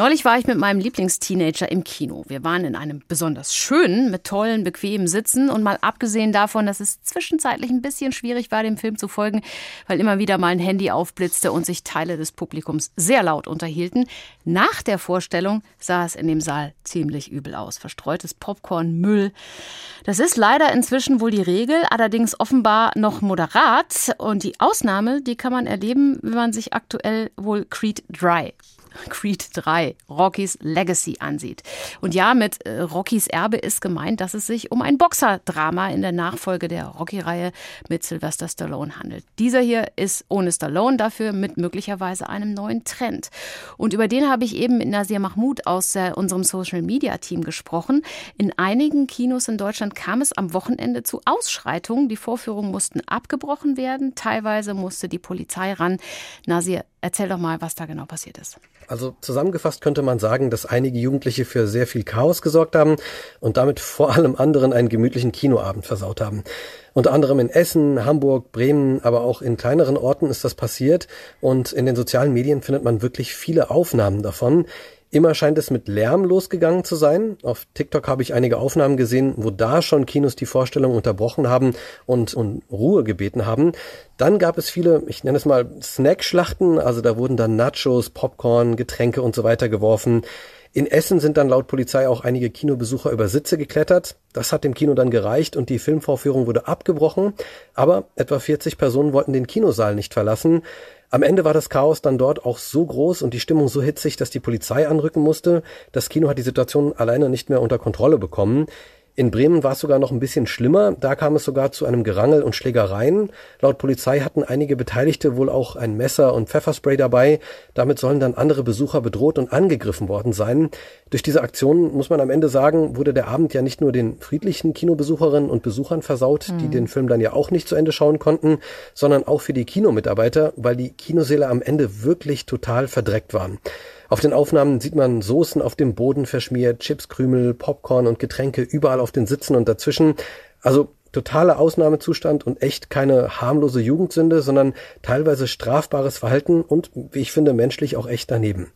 Neulich war ich mit meinem Lieblingsteenager im Kino. Wir waren in einem besonders schönen, mit tollen, bequemen Sitzen und mal abgesehen davon, dass es zwischenzeitlich ein bisschen schwierig war, dem Film zu folgen, weil immer wieder mal ein Handy aufblitzte und sich Teile des Publikums sehr laut unterhielten. Nach der Vorstellung sah es in dem Saal ziemlich übel aus. Verstreutes Popcorn, Müll. Das ist leider inzwischen wohl die Regel, allerdings offenbar noch moderat. Und die Ausnahme, die kann man erleben, wenn man sich aktuell wohl Creed Dry Creed 3, Rockys Legacy ansieht. Und ja, mit äh, Rockys Erbe ist gemeint, dass es sich um ein Boxerdrama in der Nachfolge der Rocky-Reihe mit Sylvester Stallone handelt. Dieser hier ist ohne Stallone, dafür mit möglicherweise einem neuen Trend. Und über den habe ich eben mit Nasir Mahmoud aus äh, unserem Social-Media-Team gesprochen. In einigen Kinos in Deutschland kam es am Wochenende zu Ausschreitungen. Die Vorführungen mussten abgebrochen werden. Teilweise musste die Polizei ran. Nasir, erzähl doch mal, was da genau passiert ist. Also zusammengefasst könnte man sagen, dass einige Jugendliche für sehr viel Chaos gesorgt haben und damit vor allem anderen einen gemütlichen Kinoabend versaut haben. Unter anderem in Essen, Hamburg, Bremen, aber auch in kleineren Orten ist das passiert und in den sozialen Medien findet man wirklich viele Aufnahmen davon. Immer scheint es mit Lärm losgegangen zu sein. Auf TikTok habe ich einige Aufnahmen gesehen, wo da schon Kinos die Vorstellung unterbrochen haben und um Ruhe gebeten haben. Dann gab es viele, ich nenne es mal Snackschlachten, also da wurden dann Nachos, Popcorn, Getränke und so weiter geworfen. In Essen sind dann laut Polizei auch einige Kinobesucher über Sitze geklettert. Das hat dem Kino dann gereicht und die Filmvorführung wurde abgebrochen. Aber etwa 40 Personen wollten den Kinosaal nicht verlassen. Am Ende war das Chaos dann dort auch so groß und die Stimmung so hitzig, dass die Polizei anrücken musste. Das Kino hat die Situation alleine nicht mehr unter Kontrolle bekommen. In Bremen war es sogar noch ein bisschen schlimmer. Da kam es sogar zu einem Gerangel und Schlägereien. Laut Polizei hatten einige Beteiligte wohl auch ein Messer und Pfefferspray dabei. Damit sollen dann andere Besucher bedroht und angegriffen worden sein. Durch diese Aktion, muss man am Ende sagen, wurde der Abend ja nicht nur den friedlichen Kinobesucherinnen und Besuchern versaut, mhm. die den Film dann ja auch nicht zu Ende schauen konnten, sondern auch für die Kinomitarbeiter, weil die Kinosäle am Ende wirklich total verdreckt waren. Auf den Aufnahmen sieht man Soßen auf dem Boden verschmiert, Chipskrümel, Popcorn und Getränke überall auf den Sitzen und dazwischen. Also totaler Ausnahmezustand und echt keine harmlose Jugendsünde, sondern teilweise strafbares Verhalten und, wie ich finde, menschlich auch echt daneben.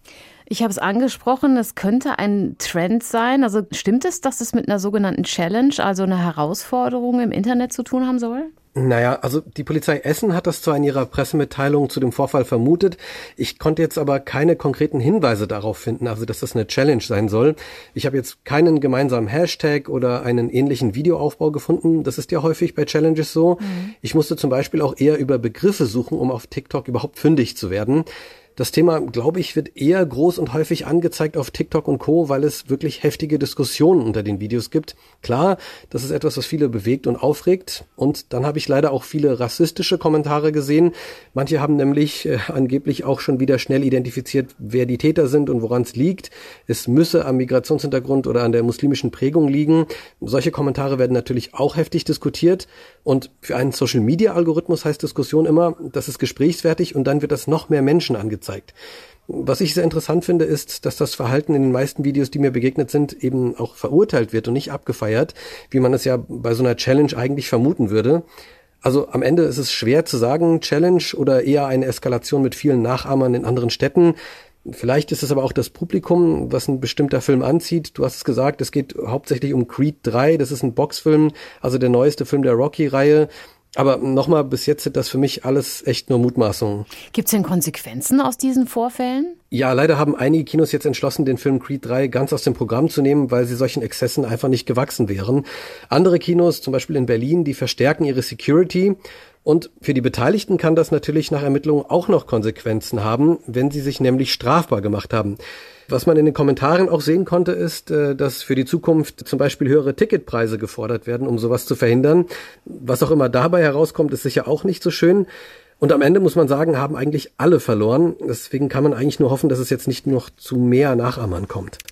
Ich habe es angesprochen, es könnte ein Trend sein. Also stimmt es, dass es mit einer sogenannten Challenge, also einer Herausforderung im Internet zu tun haben soll? Naja, also die Polizei Essen hat das zwar in ihrer Pressemitteilung zu dem Vorfall vermutet, ich konnte jetzt aber keine konkreten Hinweise darauf finden, also dass das eine Challenge sein soll. Ich habe jetzt keinen gemeinsamen Hashtag oder einen ähnlichen Videoaufbau gefunden. Das ist ja häufig bei Challenges so. Mhm. Ich musste zum Beispiel auch eher über Begriffe suchen, um auf TikTok überhaupt fündig zu werden. Das Thema, glaube ich, wird eher groß und häufig angezeigt auf TikTok und Co., weil es wirklich heftige Diskussionen unter den Videos gibt. Klar, das ist etwas, was viele bewegt und aufregt. Und dann habe ich leider auch viele rassistische Kommentare gesehen. Manche haben nämlich äh, angeblich auch schon wieder schnell identifiziert, wer die Täter sind und woran es liegt. Es müsse am Migrationshintergrund oder an der muslimischen Prägung liegen. Solche Kommentare werden natürlich auch heftig diskutiert. Und für einen Social-Media-Algorithmus heißt Diskussion immer, das ist gesprächsfertig und dann wird das noch mehr Menschen angezeigt gezeigt. Was ich sehr interessant finde, ist, dass das Verhalten in den meisten Videos, die mir begegnet sind, eben auch verurteilt wird und nicht abgefeiert, wie man es ja bei so einer Challenge eigentlich vermuten würde. Also am Ende ist es schwer zu sagen, Challenge oder eher eine Eskalation mit vielen Nachahmern in anderen Städten. Vielleicht ist es aber auch das Publikum, was ein bestimmter Film anzieht. Du hast es gesagt, es geht hauptsächlich um Creed 3. Das ist ein Boxfilm, also der neueste Film der Rocky-Reihe. Aber nochmal, bis jetzt sind das für mich alles echt nur Mutmaßungen. Gibt es denn Konsequenzen aus diesen Vorfällen? Ja, leider haben einige Kinos jetzt entschlossen, den Film Creed 3 ganz aus dem Programm zu nehmen, weil sie solchen Exzessen einfach nicht gewachsen wären. Andere Kinos, zum Beispiel in Berlin, die verstärken ihre Security. Und für die Beteiligten kann das natürlich nach Ermittlungen auch noch Konsequenzen haben, wenn sie sich nämlich strafbar gemacht haben. Was man in den Kommentaren auch sehen konnte, ist, äh, dass für die Zukunft zum Beispiel höhere Ticketpreise gefordert werden, um sowas zu verhindern. Was auch immer dabei herauskommt, ist sicher auch nicht so schön. Und am Ende muss man sagen, haben eigentlich alle verloren. Deswegen kann man eigentlich nur hoffen, dass es jetzt nicht noch zu mehr Nachahmern kommt.